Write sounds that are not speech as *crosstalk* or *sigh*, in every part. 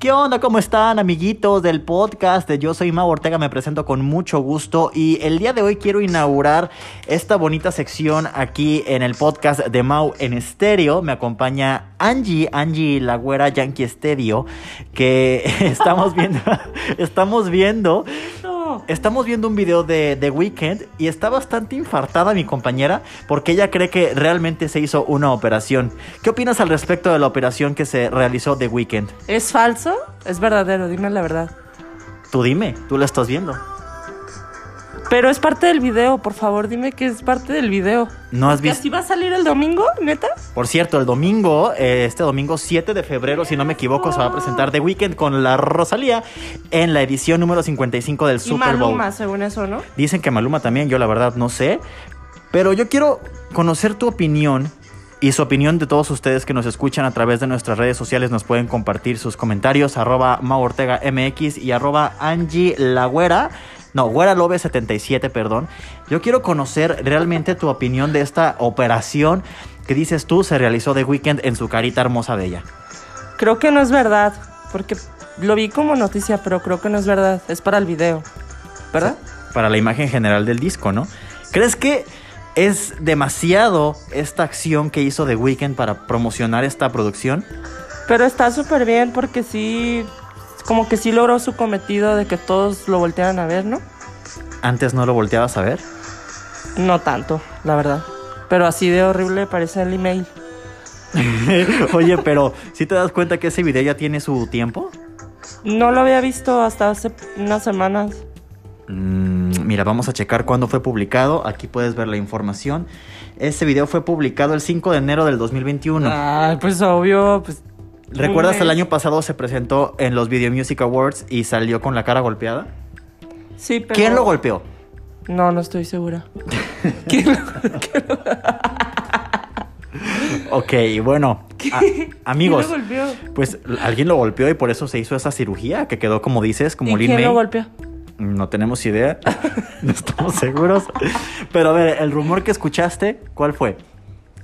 ¿Qué onda? ¿Cómo están, amiguitos del podcast? Yo soy Mau Ortega, me presento con mucho gusto y el día de hoy quiero inaugurar esta bonita sección aquí en el podcast de Mau en estéreo. Me acompaña Angie, Angie la güera Yankee Estéreo, que *laughs* estamos viendo, estamos viendo estamos viendo un video de The Weeknd y está bastante infartada mi compañera porque ella cree que realmente se hizo una operación. ¿Qué opinas al respecto de la operación que se realizó The Weeknd? ¿Es falso? ¿Es verdadero? Dime la verdad. Tú dime, tú la estás viendo. Pero es parte del video, por favor, dime que es parte del video. ¿No has visto? ¿Así va a salir el domingo, neta? Por cierto, el domingo, eh, este domingo 7 de febrero, si no me equivoco, se va a presentar The Weeknd con la Rosalía en la edición número 55 del Super Bowl. Maluma, según eso, ¿no? Dicen que Maluma también, yo la verdad no sé. Pero yo quiero conocer tu opinión y su opinión de todos ustedes que nos escuchan a través de nuestras redes sociales. Nos pueden compartir sus comentarios, arroba Mau Ortega MX y arroba Angie Lagüera. No, Güera Lobe 77, perdón. Yo quiero conocer realmente tu opinión de esta operación que dices tú se realizó de Weekend en su carita hermosa de ella. Creo que no es verdad, porque lo vi como noticia, pero creo que no es verdad. Es para el video, ¿verdad? Para la imagen general del disco, ¿no? ¿Crees que es demasiado esta acción que hizo The Weeknd para promocionar esta producción? Pero está súper bien porque sí como que sí logró su cometido de que todos lo voltearan a ver, ¿no? ¿Antes no lo volteabas a ver? No tanto, la verdad. Pero así de horrible parece el email. *laughs* Oye, pero ¿sí te das cuenta que ese video ya tiene su tiempo? No lo había visto hasta hace unas semanas. Mm, mira, vamos a checar cuándo fue publicado. Aquí puedes ver la información. Ese video fue publicado el 5 de enero del 2021. Ah, pues obvio, pues ¿Recuerdas el año pasado se presentó en los Video Music Awards y salió con la cara golpeada? Sí, pero... ¿Quién lo golpeó? No, no estoy segura. *laughs* ¿Quién lo, *laughs* Ok, bueno, amigos, ¿Quién lo golpeó? pues alguien lo golpeó y por eso se hizo esa cirugía que quedó como dices, como ¿Y quién lo golpeó? No tenemos idea, *laughs* no estamos seguros. Pero a ver, el rumor que escuchaste, ¿cuál fue?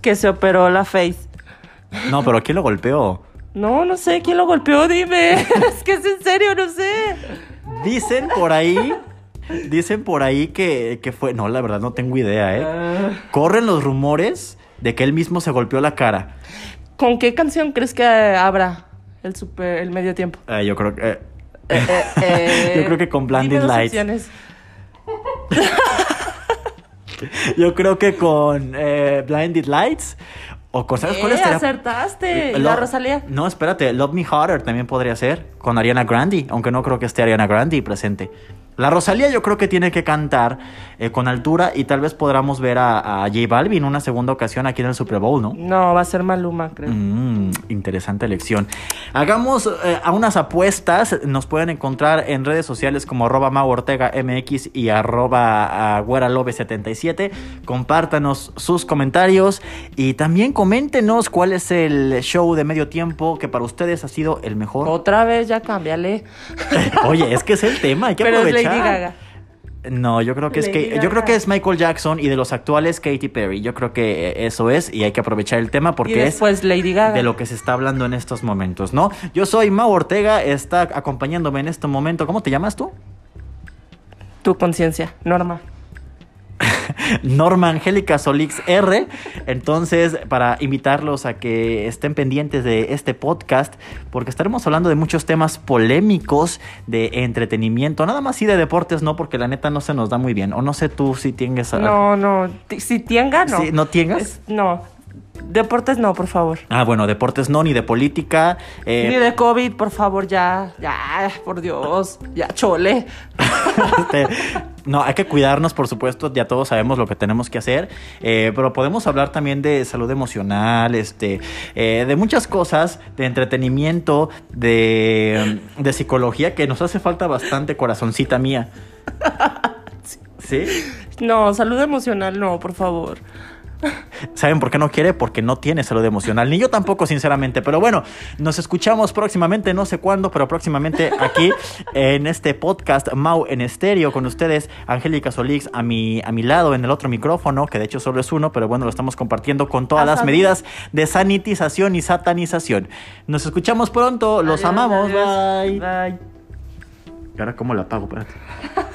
Que se operó la face. No, pero ¿quién lo golpeó? No, no sé quién lo golpeó, dime. *laughs* es que es en serio, no sé. Dicen por ahí. Dicen por ahí que, fue. No, la verdad no tengo idea, ¿eh? Ah. Corren los rumores de que él mismo se golpeó la cara. ¿Con qué canción crees que abra el super, el medio tiempo? Eh, yo creo que. Eh, eh, *laughs* yo creo que con Blinded Lights. *laughs* yo creo que con Blinded Lights o cosas, ¿cuál acertaste! ¿La Rosalía? No, espérate. Love Me Harder también podría ser. Con Ariana Grande. Aunque no creo que esté Ariana Grande presente. La Rosalía yo creo que tiene que cantar eh, con altura y tal vez podamos ver a, a, J Balvin una segunda ocasión aquí en el Super Bowl, ¿no? No, va a ser Maluma, creo. Mm, interesante elección. Hagamos eh, a unas apuestas. Nos pueden encontrar en redes sociales como arroba Mau Ortega MX y arroba Güeralobe77. Compártanos sus comentarios y también coméntenos cuál es el show de medio tiempo que para ustedes ha sido el mejor. Otra vez ya cámbiale. *laughs* Oye, es que es el tema, hay que aprovechar. No, yo creo que es que yo creo que es Michael Jackson y de los actuales Katy Perry. Yo creo que eso es y hay que aprovechar el tema porque es Lady Gaga. de lo que se está hablando en estos momentos, ¿no? Yo soy Mau Ortega, está acompañándome en este momento. ¿Cómo te llamas tú? Tu conciencia, Norma. Norma Angélica Solix R. Entonces, para invitarlos a que estén pendientes de este podcast, porque estaremos hablando de muchos temas polémicos de entretenimiento, nada más y de deportes, no, porque la neta no se nos da muy bien. O no sé tú si tienes. No, no. Si tienga, no. ¿No tienes? no. Deportes no, por favor. Ah, bueno, deportes no, ni de política. Eh, ni de COVID, por favor, ya, ya, por Dios, ya chole. *laughs* Este, no, hay que cuidarnos, por supuesto, ya todos sabemos lo que tenemos que hacer, eh, pero podemos hablar también de salud emocional, este, eh, de muchas cosas, de entretenimiento, de, de psicología, que nos hace falta bastante, corazoncita mía. *laughs* ¿Sí? No, salud emocional no, por favor. ¿Saben por qué no quiere? Porque no tiene salud emocional. Ni yo tampoco, sinceramente. Pero bueno, nos escuchamos próximamente, no sé cuándo, pero próximamente aquí en este podcast Mau en estéreo con ustedes, Angélica Solix a mi, a mi lado en el otro micrófono, que de hecho solo es uno, pero bueno, lo estamos compartiendo con todas las medidas de sanitización y satanización. Nos escuchamos pronto, los Adiós, amamos, adiós. bye. Bye. ¿Y ahora cómo la apago? Espérate.